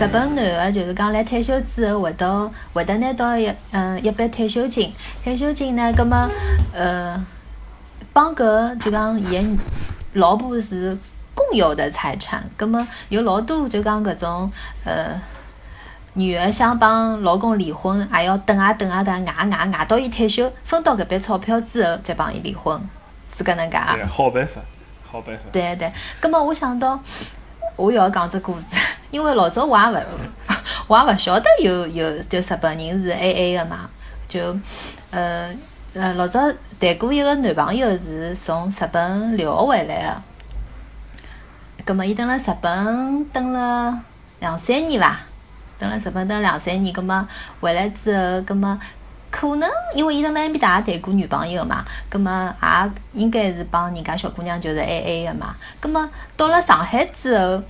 日本男个就是讲来退休之后会到会得拿到一嗯一笔退休金，退休金呢，葛么呃帮搿就讲伊个老婆是共有的财产，葛么有老多就讲搿种呃。女儿想帮老公离婚，还要等啊等啊等，挨挨挨到伊退休，分到搿笔钞票之后，再帮伊离婚，是搿能介啊？好办法，好办法。对对，葛末我想到，我要讲只故事，因为老早我也勿，我也勿晓得有有就日本人是 A A 个嘛，就呃呃老早谈过一个男朋友是从日本留学回来个，葛末伊蹲辣日本蹲了两三年伐？等了日本等两三年，葛末回来之后，葛末可能因为伊辣埃面搭也谈过女朋友嘛，葛末也应该是帮人家小姑娘就是 A A 个嘛。葛末到了上海之后，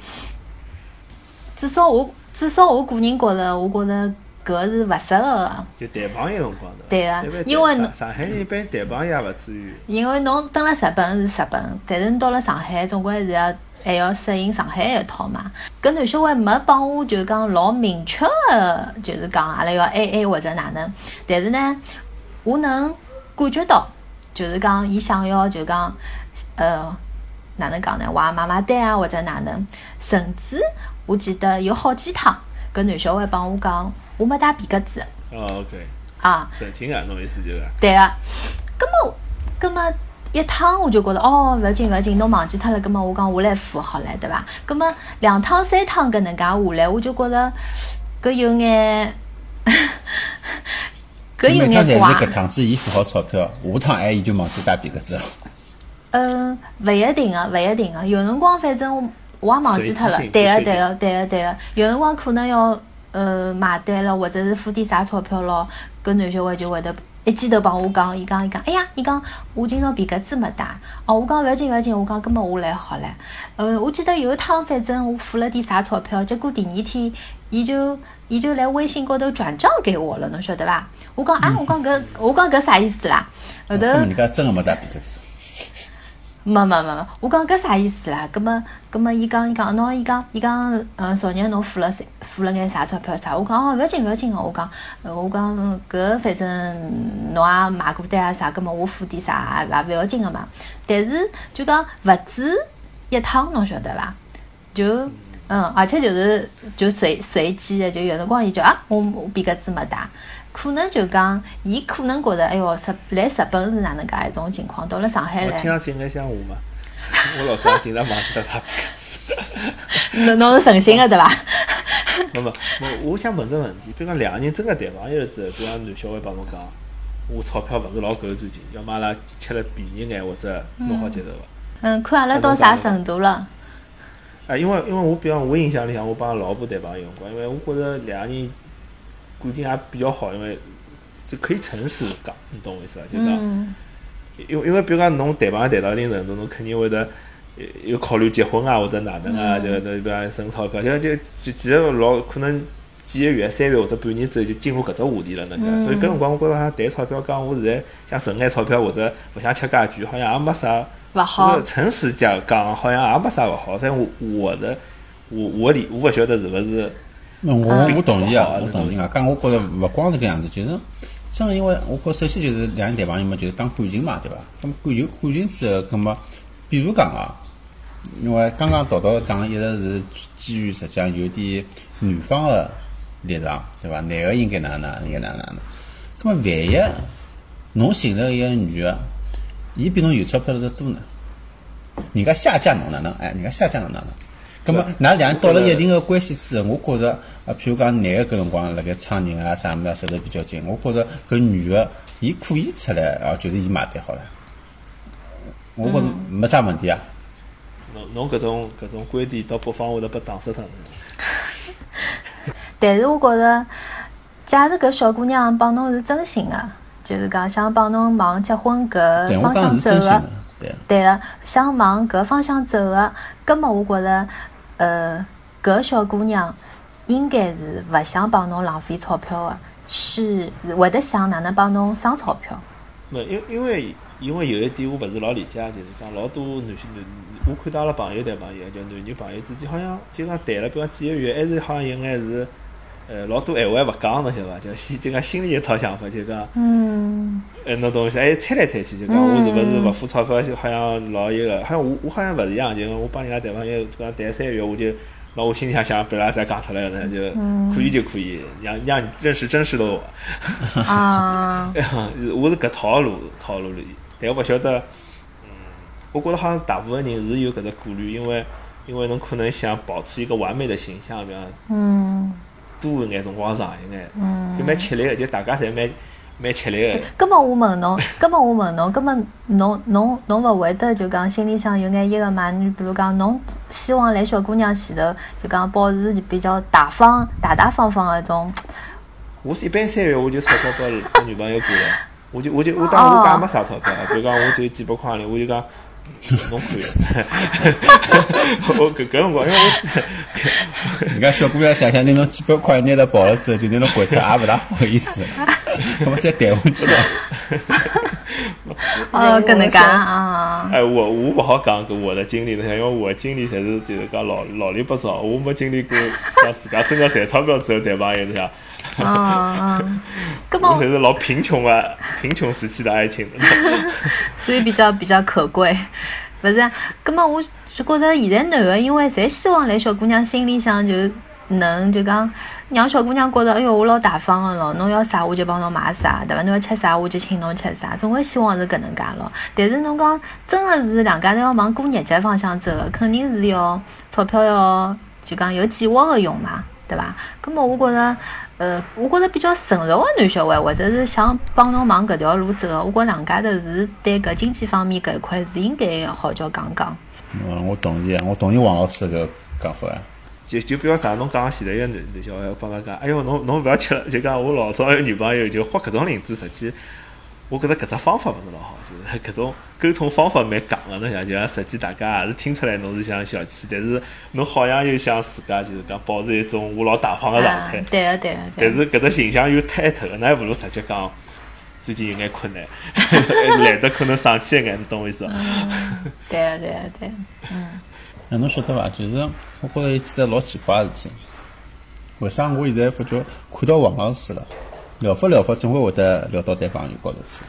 至少我至少我个人觉着，我觉着搿是勿适合个。就谈朋友辰光对个，因为侬上海人一般谈朋友也勿至于。因为侬蹲辣日本是日本，但是侬到了上海，总归是要。还要适应上海一套嘛？搿男小孩没帮我就讲老明确个，就是讲阿拉要 A A 或者哪能。但是呢，我能感觉到，就是讲伊想要就讲，呃，哪能讲呢？话妈妈单啊或者哪能。甚至我记得有好几趟，搿男小孩帮我讲，我没带皮夹子。哦，OK。啊。神情啊，侬意思就是。对个。葛末，葛末。一趟我就觉得哦，勿要紧勿要紧，侬忘记脱了，葛末我讲我来付好了，对伐？葛末两趟三趟搿能介下来，我就觉着搿有眼，搿有眼怪。搿趟子伊付好钞票，下趟哎伊就忘记带皮夹子了。嗯，勿一定个，勿一定个，有辰光反正我我也忘记脱了。对个对个对个对个，有辰光可能要呃买单了，或者是付点啥钞票咯，搿男小孩就会得。一记头帮我讲，伊讲伊讲，哎呀，伊讲我今朝皮夹子没带，哦，我讲勿要紧勿要紧，我讲根本我来好了。呃，我记得有一趟，反正我付了点啥钞票，结果第二天，伊就伊就来微信高头转账给我了，侬晓得伐？我讲啊，我讲搿我讲搿啥意思啦？后头人家真个没带皮夹子。没没没没，我讲搿啥意思啦？葛么葛么，伊讲伊讲，侬伊讲伊讲，嗯，昨日侬付了付了眼啥钞票啥？我讲哦，勿要紧勿要紧个，我讲，我讲搿反正侬也买过单啊啥，葛么我付点啥也勿要紧个嘛。但是就讲勿止一趟，侬晓得伐？就嗯，而且就是就随随机的，就有辰光伊就啊，我我皮夹子没带。可能就讲，伊可能觉着，哎哟，日来日本是哪能介一种情况？到了上海来，我听上去应该像我嘛。我老早经常忘记掉他皮夹子。侬侬是诚心的对伐？没没，我我想问只问题，比如讲两个人真个谈朋友之后，比如讲男小孩帮侬讲，我钞票勿是老够最近，要么阿拉吃了便宜眼，或者侬好接受伐？嗯，看阿拉到啥程度了。啊，因为因为我比方我印象里向，我帮老婆谈朋友辰光，因为我觉着两个人。感情也比较好，因为就可以诚实讲，你懂我意思伐？就讲，因为因为比如讲侬谈朋友谈到一定程度，侬肯定会得有考虑结婚啊，或者哪能啊，就那比方省钞票，就就其实老可能几个月、三月或者半年之后就进入搿只话题了，那个，所以搿辰光我觉着像谈钞票，讲我现在想存眼钞票或者勿想吃家具，好像也没啥勿好。诚实讲讲，好像也没啥勿好。但我我的我我理我勿晓得是勿是。那我我同意啊，我同意啊。讲我觉着勿光是搿样子，就是正因为我觉首先就是两人谈朋友嘛，就是讲感情嘛，对伐？那么感情感情之后，那么比如讲啊，因为刚刚道道讲一直是基于实际上有点女方的立场，对伐？男个应该哪能应该哪能哪能？那么万一侬寻着一个女个，伊比侬有钞票的多呢？人家下嫁侬哪能？哎，人家下嫁侬哪能？咁么，㑚两人到了一定个关系之后，我觉着，啊，譬如讲男个搿辰光辣盖唱人啊啥物事，走得比较紧，我觉着搿女个，伊可以出来啊，就是伊买单好了，我觉着没啥问题啊。侬侬搿种搿种观点到北方会得被打死脱。但是我觉着，假使搿小姑娘帮侬是真心个，就是讲想帮侬往结婚搿方向走的，对个，想往搿方向走个，葛末我觉着。呃，搿小姑娘应该是勿想帮侬浪费钞票的，是会得想哪能帮侬省钞票。没，因因为因为有一点我勿是老理解，就是讲老多男性男，我看到阿拉朋友谈朋友，就男女朋友之间好像就讲谈了，比如讲几个月，还是好像有眼是，呃，老多闲话还勿讲，侬晓得伐？就心就讲心里一套想法，就讲，嗯，呃，侬懂意思？还猜来猜去，就讲我是勿是勿付钞票，就好像老一个，好像我我好像勿是一样，就我帮人家谈朋友，讲谈三个月，我就。那我心里想想，本来再讲出来了，就可以就可以，让让你认识真实的我。啊，我是搿套路套路里，但我勿晓得，嗯，我觉着好像大部分人是有搿只顾虑，因为因为侬可能想保持一个完美的形象，比方，嗯，多一眼辰光长一眼，就蛮吃力个，就大家侪蛮。蛮吃力个。根本我问 侬，根本我问侬，根本侬侬侬勿会得就讲心里向有眼一个嘛？你比如讲，侬希望来小姑娘前头就讲保持比较大方、大大方方个种。我是一般三月我就钞票拨拨女朋友过了，我就我就我当我家没啥钞票，比如讲我就几百块钿，我就讲。侬可以，我搿搿辰光，因为我，人家小姑娘想想，拿侬几百块拿了跑了之后，就拿侬回脱，也勿大好意思，那么再谈下去了。哦，搿能介啊！哎，我我勿好讲搿我的经历，因为我的经历侪是就是讲老老里八早，我没经历过讲自家真个赚钞票之后谈朋友，你想。啊啊！根本我才是老贫穷啊，贫穷时期的爱情，所以比较比较可贵，不是？根本我就觉着现在男的，因为侪希望来小姑娘心里向就能就讲让小姑娘觉着，哎哟，我老大方的咯，侬要啥我就帮侬买啥，对伐？侬要吃啥我就请侬吃啥，总归希望是搿能介咯。但是侬讲真个是两家头要往过日脚方向走个，肯定是要钞票要就讲有计划的用嘛，对伐？根本我觉着。呃，我觉着比较成熟个男小孩，或者是想帮侬往搿条路走个，我觉两家头是对搿经济方面搿一块是应该好叫讲讲。嗯，我同意，我同意王老师搿讲法。就就比如啥，侬讲前头一个男男小孩帮他讲，哎哟，侬侬勿要吃了，就讲我老早有女朋友就花搿种领子，实际。我觉着搿只方法勿是老好，就是 搿种沟通方法蛮戆个，侬想就像实际大家也是听出来侬是想小气，但是侬好像又想自家就是讲保持一种我老大方个状态。对个对个。但是搿只形象又太透，那还勿如直接讲最近有眼困难，来得可能生气一眼，你懂我意思伐？对啊对啊对。嗯。那侬晓得伐？就是我觉着有几只老奇怪个事体。为啥我现在发觉看到王老师了？聊发聊发，总归会得聊到谈朋友高头去。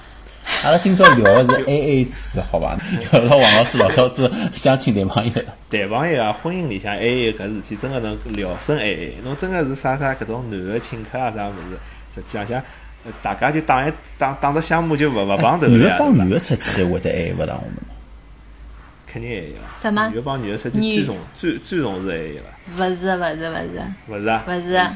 阿拉今朝聊的是 A A 制，好伐？聊到王老师老早子相亲谈朋友。谈朋友啊，婚姻里向 A A 搿事体，真个能聊深 A A。侬真个是啥啥搿种男个请客啊啥物事，实际上像大家就打一打打只项目就勿勿碰头了呀。女个帮女的出去会得 A 勿让我们肯定 A A 了。什么？女的帮女的出去最重最最重视 A A 了。勿是勿是勿是。勿是啊。勿是。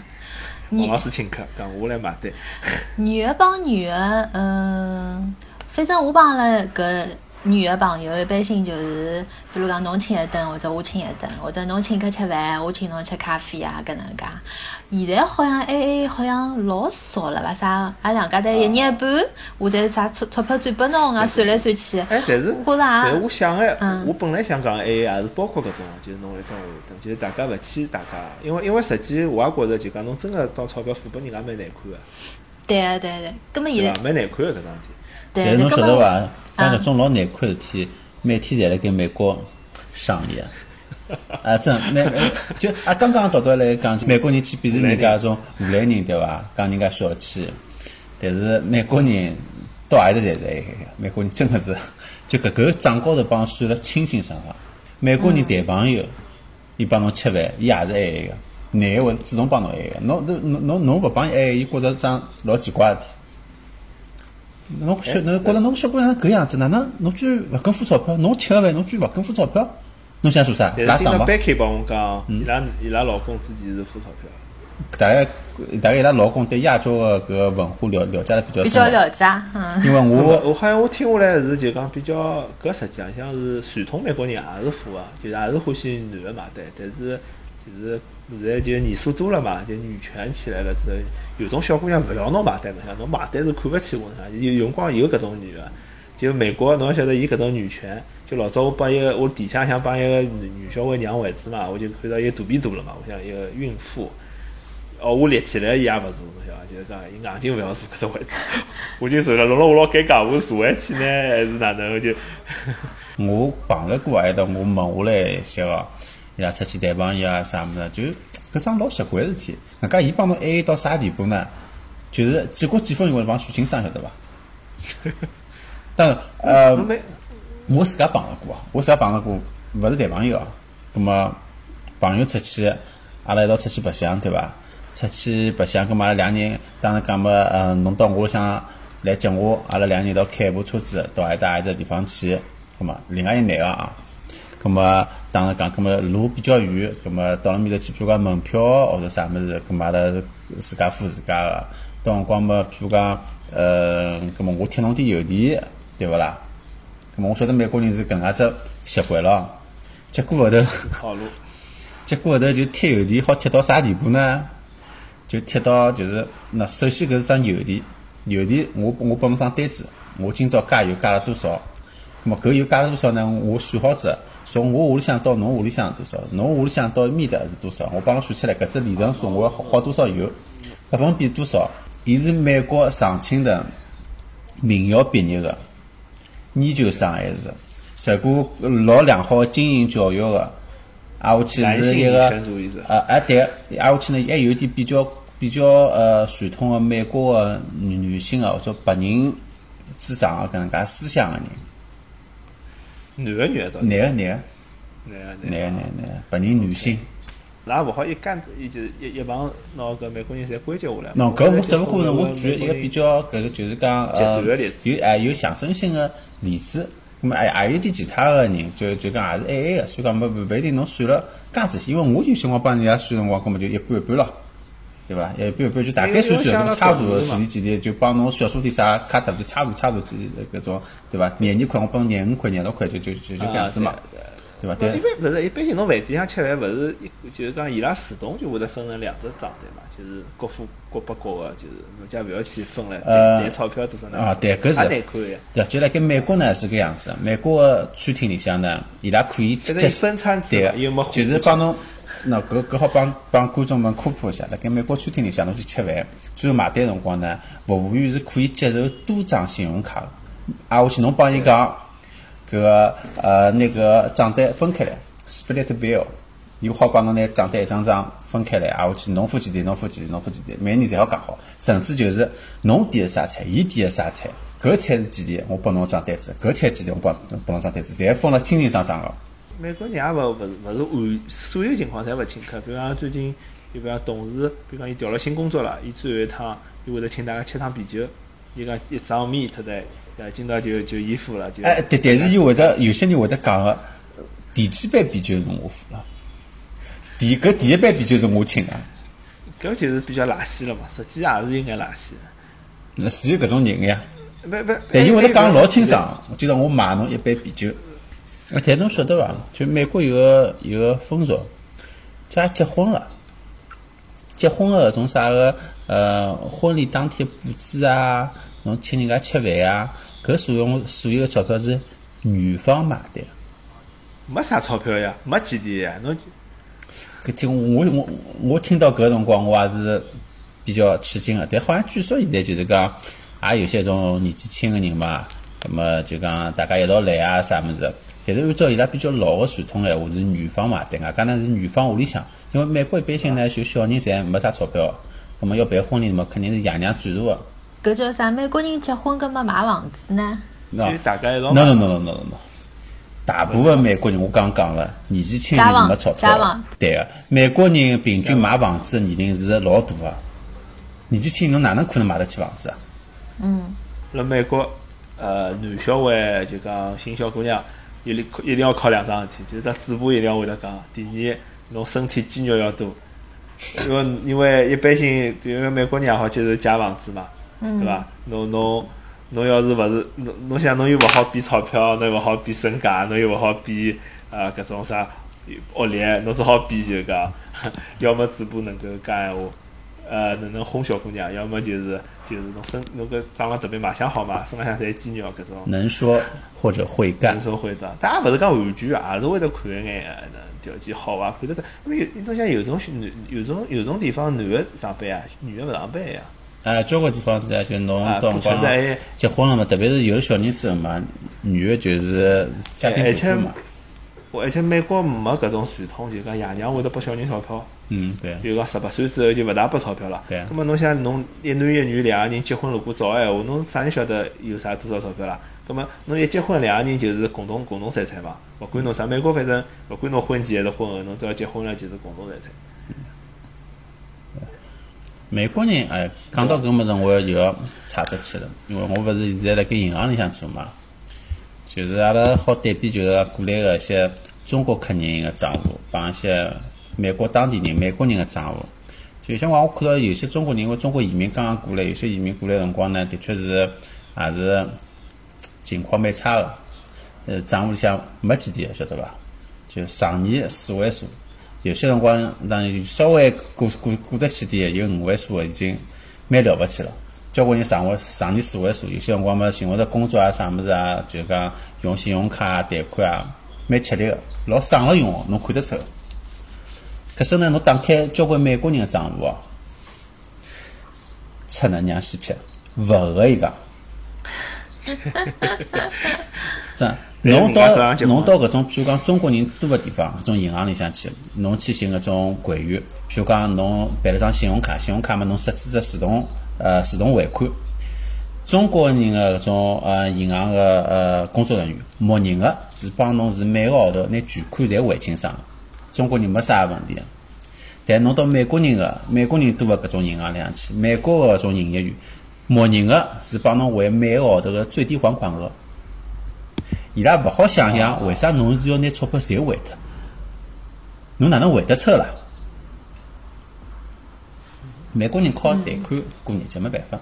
王老师请客，讲我来买单。女的帮女的，嗯，反正我帮了个。女的朋友一般性就是，比如讲侬请一顿，或者我请一顿，或者侬请客吃饭，我请侬吃咖啡啊，搿能介。现在好像 A A 好像老少了吧？啥？俺两家头一年一半，我再啥钞钞票转拨侬啊？算来算去。哎，但是，我觉着啊，但是我想哎，我本来想讲 A A 也是包括搿种，就是侬一顿我一顿，就是大家勿欠大家。因为因为实际我也觉着，就讲侬真个当钞票付拨人家蛮难看个。对啊对对，根本现在蛮难看个搿桩事体。但是侬晓得伐？讲搿种老难看事体，每天侪辣盖美国上演。啊，真蛮就啊，刚刚读到来讲，美国人去鄙视人家种荷兰人对伐？讲人家小气，但是美国人到阿里头侪是个，美国人真个是就搿个账高头帮算了清清爽爽。美国人谈朋友，伊帮侬吃饭，伊也是爱个，男个会主动帮侬爱个，侬侬侬侬侬勿帮伊爱，伊觉着桩老奇怪事体。侬小侬觉着侬小姑娘搿样子，哪能侬居然勿肯付钞票？侬吃个饭侬居然勿肯付钞票？侬想做啥？拉账嘛？Becky 帮我讲，伊拉伊拉老公之前是付钞票。大概大概伊拉老公对亚洲个搿文化了了解的比较比较了解，嗯。因为我 我好像我听下来是就讲比较搿实际上像是传统美国人也是付啊，就是也是欢喜男个买单，但是就是。现在就年数多了嘛，就女权起来了之后，有种小姑娘勿要侬买单，侬想侬买单是看勿起我，侬有辰光有搿种女个，就美国侬晓得伊搿种女权，就老早我帮一个我底下想帮一个女小孩娘位置嘛，我就看到伊肚皮大了嘛，我想一个孕妇，哦，我立起来伊也勿坐，侬晓得伐？就是讲伊硬劲勿要坐搿只位置，我就坐了，弄了我老尴尬，我坐下去呢，还是哪能？我就我碰着过，还得我问下来一些个，伊拉出去谈朋友啊啥物事，就搿桩老习惯个事体。人家伊帮侬 A A 到啥地步呢？就是几过几分钟会帮许清爽，晓得伐？但呃，我自家碰着过啊，我自家碰着过，勿是谈朋友啊。葛么朋友出去，阿拉一道出去白相，对伐？出去白相，葛么阿拉两人，当时讲么，呃，侬到我里向来接我，阿拉两人一道开一部车子到埃搭一只地方去。葛么另外一男个啊，葛么当然讲，葛么路比较远，葛么到了面头去，譬如讲门票或者啥物事，葛么阿拉自家付自家个。到辰光么，譬如讲，呃，葛么我贴侬点邮钿，对勿啦？葛么我晓得美国人是搿能介只习惯咯。结果后头，套路，结果后头就贴邮钿，好贴到啥地步呢？就贴到就是，那首先搿是张邮钿，邮钿我我拨侬张单子，我今朝加油加了多少？葛么搿油加了多少呢？我算好子，从我屋里向到侬屋里向多少？侬屋里向到埃面搭是多少？我帮侬算出来，搿只里程数我要耗耗多少油？百分比多少？伊是美国常青藤名校毕业个。研究生还是受过老良好的经营教育的，挨下去是一个权主义者，呃，对，挨下去呢还有一点比较比较呃传统的美国的女性啊，或者白人至上的搿能介思想的人，男个女个到底，男个男个男个男男个，个男个男个白人女性。那勿好一竿子，伊就是一一帮拿搿美国人侪归结下来。喏，搿我只不过是，我举一个比较搿个就是讲极呃有哎有象征性的例子。咁么还还有点其他个人，就就讲也是爱爱个，所以讲没勿勿一定侬算了。介仔细，因为我有辰光帮人家算辰光，搿么就一半一半咯，对伐？一般一半就大概算算，差勿多几钿几钿，就帮侬小数点啥卡特就差勿多差勿多几钿搿种，对伐？廿二块我帮侬廿五块廿六块，就就就就搿样子嘛啊，对对伐？对对一般勿是一般性，侬饭店上吃饭勿是一就是讲伊拉自动就会得分成两只账单嘛，就是各付各拨各个，就是侬家勿要去分了，呃谈钞票多少呢？啊对搿是也难看个呀。对，就辣盖美国呢是搿样子，美国个餐厅里向呢，伊拉可以分餐对又没个，就是帮侬，那，搿搿好帮帮观众们科普一下，辣盖美国餐厅里向侬去吃饭，最后买单辰光呢，服务员是可以接受多张信用卡的。挨下去侬帮伊讲，搿个呃那个账单分开来，split bill，伊好帮侬拿账单一张张分开来，挨下去侬付几钿，侬付几钿，侬付几钿，每人侪好讲好，甚至就是侬点的啥菜，伊点的啥菜，搿菜是几钿，我拨侬张单子，搿菜几钿，我拨拨侬张单子，侪分了清清爽爽个。美国人也勿勿是勿是完所有情况侪勿请客，比如讲最近，比如讲同事，比如讲伊调了新工作了，伊最后一趟，伊会得请大家吃趟啤酒，伊讲一张面对不对？呃，今朝就就伊付了，就哎，但但是伊会得有些人会得讲个，第几杯啤酒是我付了，第搿第一杯啤酒是我请的，搿就是比较垃圾了嘛，实际也是有眼垃圾。那是有搿种人个呀。不不，但伊会得讲老清楚。爽，今朝我买侬一杯啤酒。呃但侬晓得伐？就美国有个有个风俗，假结婚了，结婚个搿种啥个呃婚礼当天布置啊，侬请人家吃饭啊，搿所有所有个钞票是女方买单。没啥钞票呀，没几钿呀，侬搿听我我我听到搿辰光，我也是比较吃惊个。但好像据说现在就是讲，也有些种年纪轻个人嘛，葛么就讲大家一道来啊啥物事。但是按照伊拉比较老个传统闲话，是女方买单，外加呢是女方屋里向。因为美国一般性呢，就小人侪没啥钞票，葛么要办婚礼嘛，肯定是爷娘赞助个。搿叫啥？美国人结婚搿么买房子呢？就大家一道 no 买 no no no no no。大部分美国人，我刚讲了，年纪轻人没钞票。对个，美国人平均买房子个年龄是老大个，年纪轻侬哪能可能买得起房子啊？嗯辣美国，呃，男小孩就讲寻小姑娘，一定一定要考两桩事体，就是只嘴巴一定要会得讲。第二，侬身体肌肉要多，因为因为一般性，就因为美国人也好接受借房子嘛，对伐？侬侬侬要是勿是侬侬想侬又勿好比钞票，侬又勿好比身价，侬又勿好比呃搿种啥学历，侬只好比就讲，要么嘴巴能够讲闲话。呃，能能哄小姑娘，要么就是就是侬身侬搿长了特别卖相好嘛，身浪向侪肌肉搿种。能说或者会干能说会的，但也勿是讲完全啊，也是会得看一眼啊，那条件好伐，看得出。因为有侬像有种男，有种有种地方男个上班啊，女个勿上班呀，啊，交关地方是啊，就侬啊，不到辰光存在。结婚了嘛，特别是有了小人之后嘛，女的就是家庭主妇嘛。而且美国没搿种传统，就讲爷娘会得拨小人钞票，嗯，对。就讲十八岁之后就勿大拨钞票了。对啊咁么侬想侬一男一女两个人结婚，如果早个闲话，侬啥人晓得有啥多少钞票啦？咁么侬一结婚两个人就是共同共同财产嘛，勿管侬啥，美国反正勿管侬婚前还是婚后，侬只要结婚了就是共同财产。美国人哎，讲到搿物事，我就要岔出去了，因为我勿是现在辣盖银行里向做嘛，就是阿拉好对比，就是过来个一些中国客人个账户，帮一些美国当地人、美国人个账户。就像我看到有些中国人，因为中国移民刚刚过来，有些移民过来辰光呢，的确是也是情况蛮差个，呃，账户里向没几钿，晓得伐？就上年四位数，有些辰光让稍微过过过得去点，有五位数的已经蛮了不起了。交关人上位上年四位数，有些辰光嘛寻勿着工作啊啥物事啊，就讲用信用卡贷款啊，蛮吃力个，老省了用哦，侬看得出。可是呢，侬打开交关美国人的账户哦，出能娘西撇，勿合伊讲。真，侬到侬到搿种，譬如讲中国人多个地方，搿种银行里向去，侬去寻搿种柜员，譬如讲侬办了张信用卡，信用卡嘛侬设置只自动呃自动汇款。中国人个搿种呃银行个呃工作人员，默认个是帮侬是每个号头拿全款侪还清爽的，中国人没啥问题个。但侬到美国人个美国人多个搿种银行里向去，美国个搿种营业员，默认个是帮侬还每个号头个最低还款额。伊拉勿好想象为啥侬是要拿钞票侪还脱，侬哪能还得出啦？美国人靠贷款过日节没办法，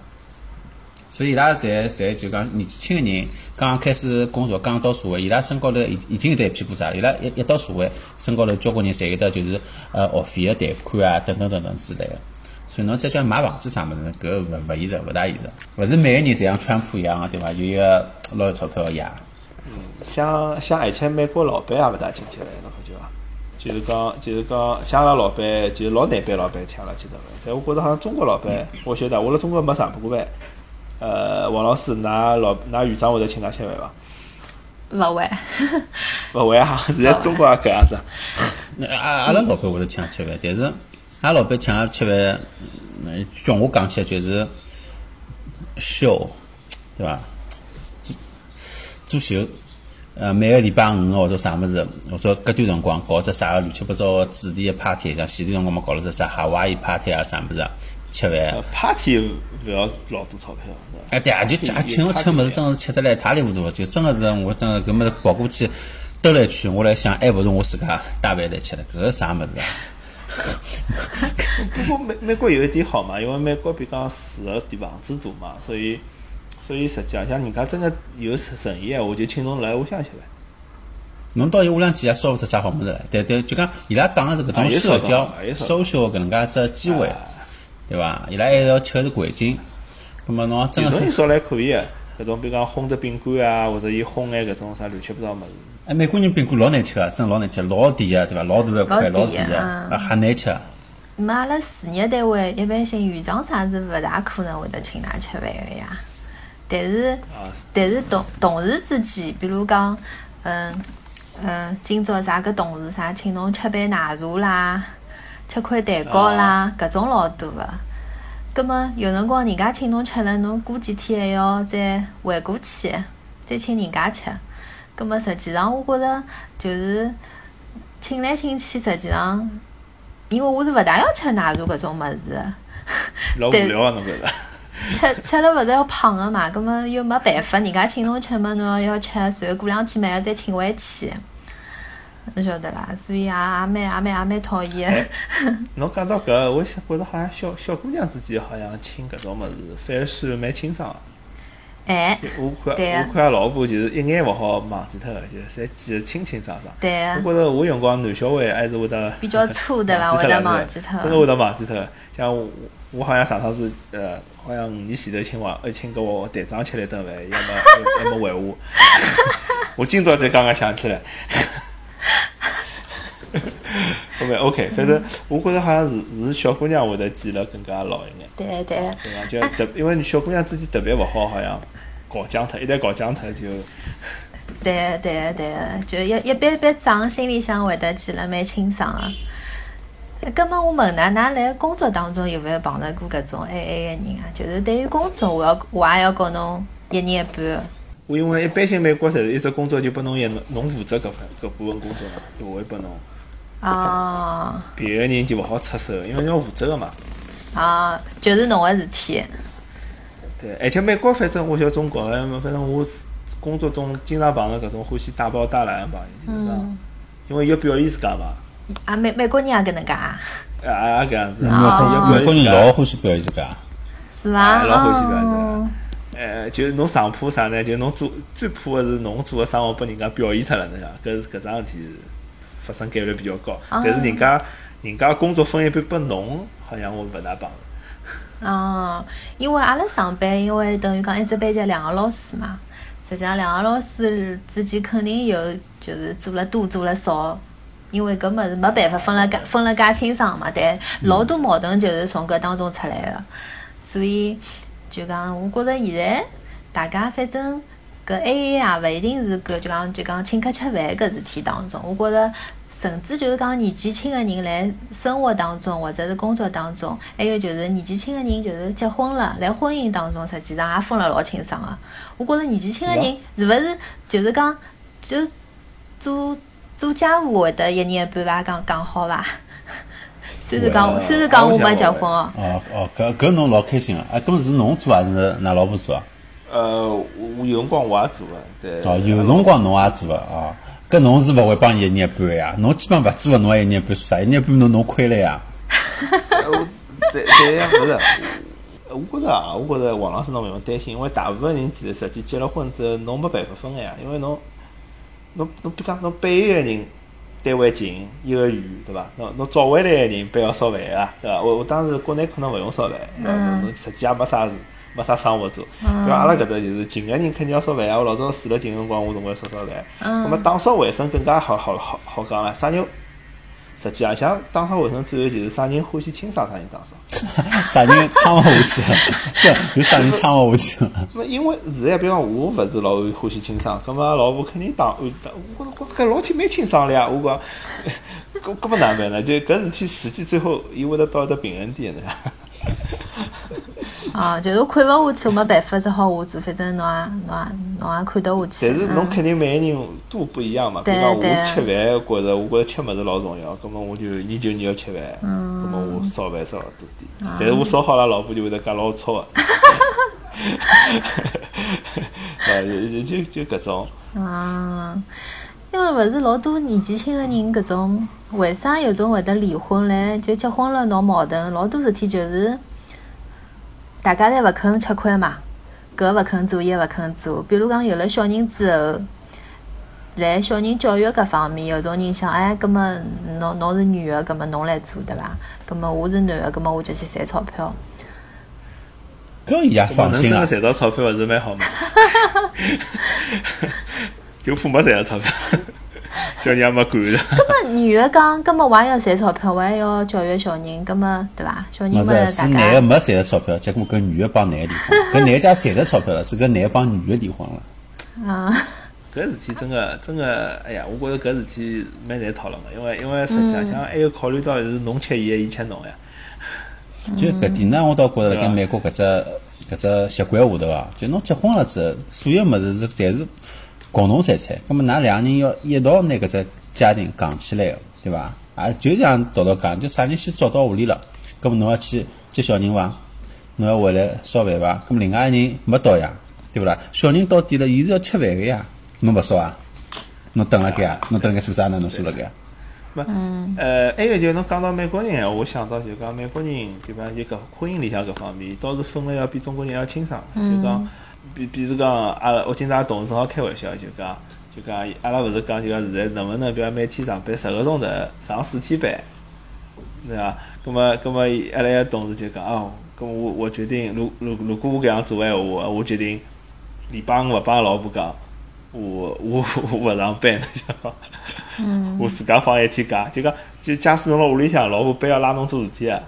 所以伊拉侪侪就讲年纪轻个人刚刚开始工作，刚刚到社会，伊拉身高头已已经有得一屁股债。伊拉一一到社会，身高头交关人侪有得就是呃学费个贷款啊，等等等等之类个。所以侬再叫买房子啥物事，搿勿勿现实，勿大现实。勿是每个人侪像川普一样个，对伐？有一个老有钞票个爷。像像而且美国老板也勿大亲切了，侬发觉伐？就是讲就是讲，像阿拉老板，就是老难办老板请阿拉去得个。但我觉着好像中国老板，我晓得我辣中国没上过班。呃，王老师，㑚老㑚院长会得请㑚吃饭伐？勿会，勿会啊，现在中国也搿样子阿阿拉老板会得请吃饭，但是阿拉老板请阿拉吃饭，嗯，叫我讲起来就是 show，对伐？做做秀，呃，每个礼拜五或者啥物事，或者隔段辰光搞只啥个乱七八糟个主题个 party，像前段辰光嘛搞了只啥夏威夷 party 啊啥物事啊，吃饭。呃 party 勿要老多钞票？哎，对啊，就吃请我吃物事，真是吃得来一塌里糊涂，就真个是我真个搿么子跑过去兜了一圈，我来想，还勿如我自家带饭来吃的，搿个啥物事啊？不过美美国有一点好嘛，因为美国比讲住个地房子大嘛，所以所以实际上像人家真个有诚意闲话，就请侬来屋里向吃饭。侬到伊屋里向去也烧勿出啥好物事来，但但就讲伊拉讲个是搿种社交 social 搿能介只机会，对伐？伊拉还要吃个是环境，葛末侬真个有种人烧来可以个，搿种比如讲烘只饼干啊，或者伊烘眼搿种啥乱七八糟物事。哎，美国人饼干老难吃个，真老难吃，老甜个，对伐？老大一块，老甜个，啊啊，还难吃。嘛阿拉事业单位一般性院长啥是勿大可能会得请㑚吃饭个呀。但是但是同同事之间，比如讲，嗯嗯，今朝啥个同事啥请侬吃杯奶茶啦，吃块蛋糕啦，搿种老多个。葛末有辰光人家请侬吃了，侬过几天还要再回过去，再请人家吃。葛末实际上我觉着就是请来请去，实际上因为我是勿大要吃奶茶搿种物事老无聊啊，侬觉着？吃吃了勿是要胖个嘛，葛末又没办法，人家请侬吃嘛，侬要要吃，随后过两天嘛要再请回去，侬晓得啦，所以也也蛮也蛮也蛮讨厌的。侬讲到搿，我想觉着好像小小姑娘之间好像亲搿种物事，反而算蛮清爽个。哎，就我看我看阿拉婆就是一眼勿好忘记脱个，就是侪记得清清爽爽。对啊我觉着我用光男小孩还是会得比较粗对伐？会得忘记脱。真个会得忘记脱个。像我我好像上趟子呃，好像五年前头请我呃请个我队长吃了一顿饭，要么还没还我。我今朝才刚刚想起来。OK OK，反正我觉着好像是是小姑娘会得记了更加牢一眼，对对，对伐？就特因为小姑娘之间特别勿好，好像搞僵脱，一旦搞僵脱就对对对，就一一笔笔账心里向会得记了蛮清爽个。葛末我问㑚，㑚辣工作当中有勿有碰着过搿种 AA 的人啊？就是对于工作，我要我也要告侬一年一半。我因为一般性美国侪是一只工作就拨侬一，侬负责搿份搿部分工作嘛，就勿会拨侬。哦。别个人就勿好出手，因为侬要负责个嘛。啊，就是侬个事体。对，而且美国反正我晓得中国个，反正我工作中经常碰着搿种欢喜大包大揽个朋友，就是讲，因为要表现自家嘛。啊，美美国人也搿能介啊？也也搿样子，美国人老欢喜表现自家。是伐？老欢喜表现。呃，就是侬上铺啥呢？就侬做最怕的是侬做个生活被人家表现脱了，侬晓得？搿是搿桩事体发生概率比较高。但是人家人家工作分一半拨侬，好像我勿大帮。哦，因为阿拉上班，因为等于讲一只班级两个老师嘛，实际上两个老师之间肯定有就是做了多做了少，因为搿物事没办法分了介分了介清爽嘛。但老多矛盾就是从搿当中出来的，所以就讲我觉着现在大家反正搿 AA 也勿一定是搿就讲就讲请客吃饭搿事体当中，我觉着。甚至就是讲年纪轻个人来生活当中，或者是工作当中，还有就是年纪轻个人就是结婚了，来婚姻当中，实际上也分了老清爽个。我觉着年纪轻个人是勿是就是讲就做做家务会得一年一半伐？讲讲好伐？虽然讲算是讲我没结婚哦。哦哦，搿搿侬老开心个，啊，搿是侬做还是㑚老婆做啊？呃，我有辰光我也做个，对。哦，有辰光侬也做个啊。搿侬是勿会帮伊一年半呀？侬基本勿做个，侬还一年半做啥？一年半侬侬亏了呀？我对对呀，勿是，我觉着啊，我觉着王老师侬勿用担心，因为大部分人其实实际结了婚之后，侬没办法分个呀，因为侬侬侬比讲侬背一个人单位近，一个远，对伐？侬侬早回来个人不要烧饭个，对伐？我我当时国内可能勿用烧饭，侬侬实际也没啥事。没啥生活做，比如阿拉搿搭就是近个人肯定要烧饭啊！我老早住了近辰光，我总归烧烧饭。那么打扫卫生更加好好好好讲了。啥人实际上像打扫卫生，最后就是啥人欢喜清爽，啥人打扫。啥人撑勿下去？对，有啥人撑勿下去？那因为现在，比方我勿是老欢喜清爽，咁么老婆肯定打打。我我搿老清蛮清爽了呀！我讲，搿搿么哪办呢？就搿事体，实际最后伊会得到一个平衡点的。啊，就是看勿下去，没办法，只好我做。反正侬也侬也侬也看得下去。但是侬肯定每个人都不一样嘛。比如讲我吃饭，觉着我觉着吃物事老重要，葛末我就研究你要吃饭，葛末我烧饭烧了多点。但是我烧好了，老婆就会得讲老吵个。啊，就就就搿种。啊，因为勿是老多年纪轻个人搿种，为啥有种会得离婚嘞？就结婚了闹矛盾，老多事体就是。大家侪勿肯吃亏嘛，搿勿肯做，伊勿肯做。比如讲有了小人之后，辣小人教育搿方面，有种人想，哎，葛末侬侬是女个，葛末侬来做，对伐？葛末我是男个，葛末我就去赚钞票。搿伊也放心 赚到钞票，勿是蛮好嘛？就父母赚到钞票。小人也没管了。根本女的讲，根本我也要赚钞票，我也要教育小人，根本对伐？小人没是男的没赚着钞票，结果跟女的帮男的离婚。搿男家赚着钞票了，是搿男的帮女的离婚了。啊。搿事体真个真个，哎呀，我觉着搿事体蛮难讨论个，因为因为实际上还有考虑到是侬吃伊个，伊吃侬呀。就搿点呢，我倒觉着跟美国搿只搿只习惯下头啊，就侬结婚了之后，所有物事是侪是。共同财产，那么㑚两个人要一道拿搿只家庭扛起来个，对伐？啊，就像道道讲，就啥人先找到屋里了，搿么侬要去接小人伐？侬要回来烧饭伐？搿么另外一个人没到呀，对勿啦？小人到点了，伊是要吃饭个呀，侬勿烧啊？侬等辣盖啊？侬等辣盖做啥呢？侬烧辣盖？勿，呃，还有就侬讲到美国人，我想到就讲美国人，就讲就搿婚姻里向搿方面，倒是分了要比中国人要清爽，就讲。比比如讲，阿拉我今朝同事正好开玩笑，就讲就讲，阿拉勿是讲就讲现在能勿能，比如每天上班十个钟头，上四天班，对伐？葛么葛么阿拉个同事就讲哦，葛么我我决定，如如如果我搿样做闲话，我决定，礼拜五勿帮老婆讲，我我我勿上班，侬晓得伐？嗯。我自家放一天假，就讲就假使侬辣屋里向，老婆非要拉侬做事体啊。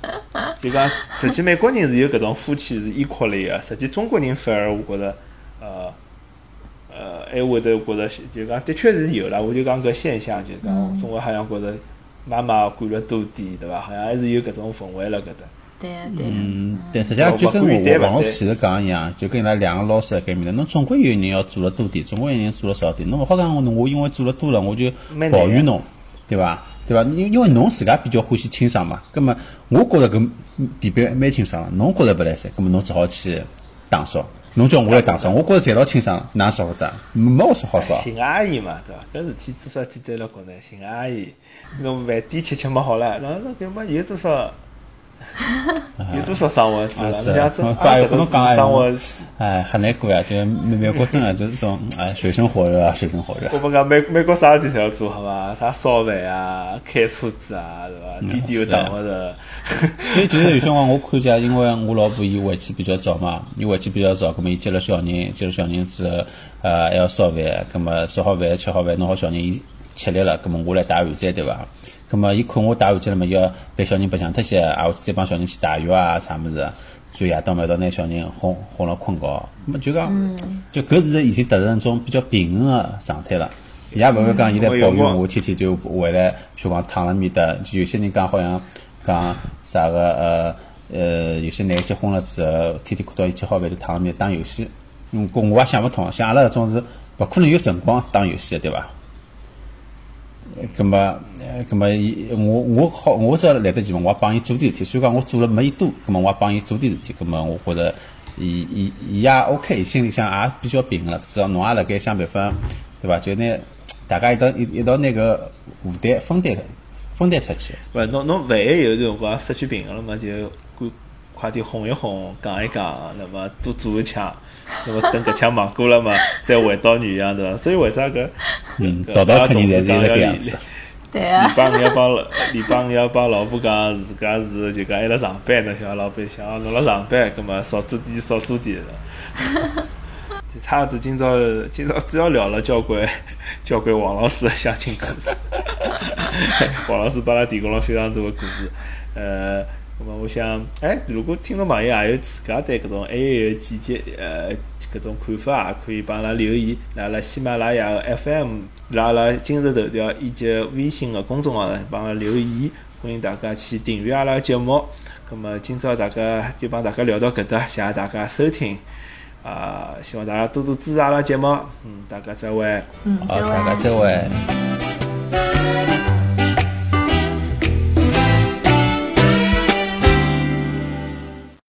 就讲，实际美国人是有搿种夫妻是依靠类个，实际中国人反而我觉着，呃，呃，还会得觉着，就讲的确是有了。我就讲搿现象，就讲中国好像觉着妈妈管了多点，对伐？好像还是有搿种氛围辣搿搭。对对。嗯，但实际上就跟我王老师前头讲一样，就跟伊拉两个老师辣盖面头，侬总归有人要做了多点，总归有人做了少点。侬勿好讲我，我因为做了多了，我就抱怨侬，对伐？对伐？因因为侬自家比较欢喜清爽嘛，葛末我觉着搿地板蛮清爽，侬觉着勿来塞，葛末侬只好去打扫。侬叫我来打扫，我觉着侪老清爽，哪扫勿着？没我说好扫。寻阿姨嘛，对伐？搿事体多少简单了，国内寻阿姨，侬饭店吃吃么好了，然后搿么有多少？有多少生活做了？你像这阿搿种生活，哎，很难过呀！就美美国真的就是种哎水深火热啊，水深火热。我们讲美美国啥事体侪要做好伐？啥烧饭啊，开车子啊，对伐？滴滴又打勿着。所以就是有些辰光我看见，因为我老婆伊回去比较早嘛，伊回去比较早，葛末伊接了小人，接了小人之后，呃，还要烧饭，葛末烧好饭，吃好饭，弄好小人，伊吃力了，葛末我来打碗菜，对伐？咁么，伊看我打完去了嘛，要陪小人白相脱些，啊，我再帮小人去洗浴啊，啥物事，就夜到嘛，到拿小人哄哄了困觉。咁么就讲，就搿是已经达成一种比较平衡个状态了。也勿会讲伊在抱怨我，天天就回来，譬如讲躺辣面搭。有些人讲好像讲啥个呃呃，有些男结婚了之后，天天看到伊吃好饭就躺辣面打游戏。嗯，我我也想勿通，像阿拉搿种是勿可能有辰光打游戏个，对伐？咁么，呃，咁么，伊我我好，我只要来得及嘛，我帮伊做点事体。所以讲，我做了没伊多，咁么我帮伊做点事体。咁么，我觉着，伊伊伊也 OK，心里向也比较平衡了。只要侬也辣盖想办法，对伐？就拿大家一道一一道拿个负担分担分担出去。勿，侬侬万一有辰光失去平衡了嘛，就快快点哄一哄，讲一讲，那么多做一枪。那么等搿枪忙过了嘛，再回到原样对伐？所以为啥搿嗯，道道肯定侪是搿样子。对啊。礼拜五要帮礼拜五要帮老婆讲，自家是就讲还辣上班，侬晓得老板想侬辣上班，葛末少做点少做点就。差子今朝今朝主要聊了交关 交关王老师的相亲故事。王老师帮阿拉提供了非常多的故事，呃。咁么，我想，哎，如果听众朋友也有自家对搿种 A A 的见解，呃，搿种看法，也可以帮阿拉留言，辣阿拉喜马拉雅 F M，辣阿拉今日头条以及微信的公众号上帮阿拉留言，欢迎大家去订阅阿拉节目。咁么，今朝大家就帮大家聊到搿搭，谢谢大家收听，啊，希望大家多多支持阿拉节目，嗯，大家再会，嗯，好，大家再会。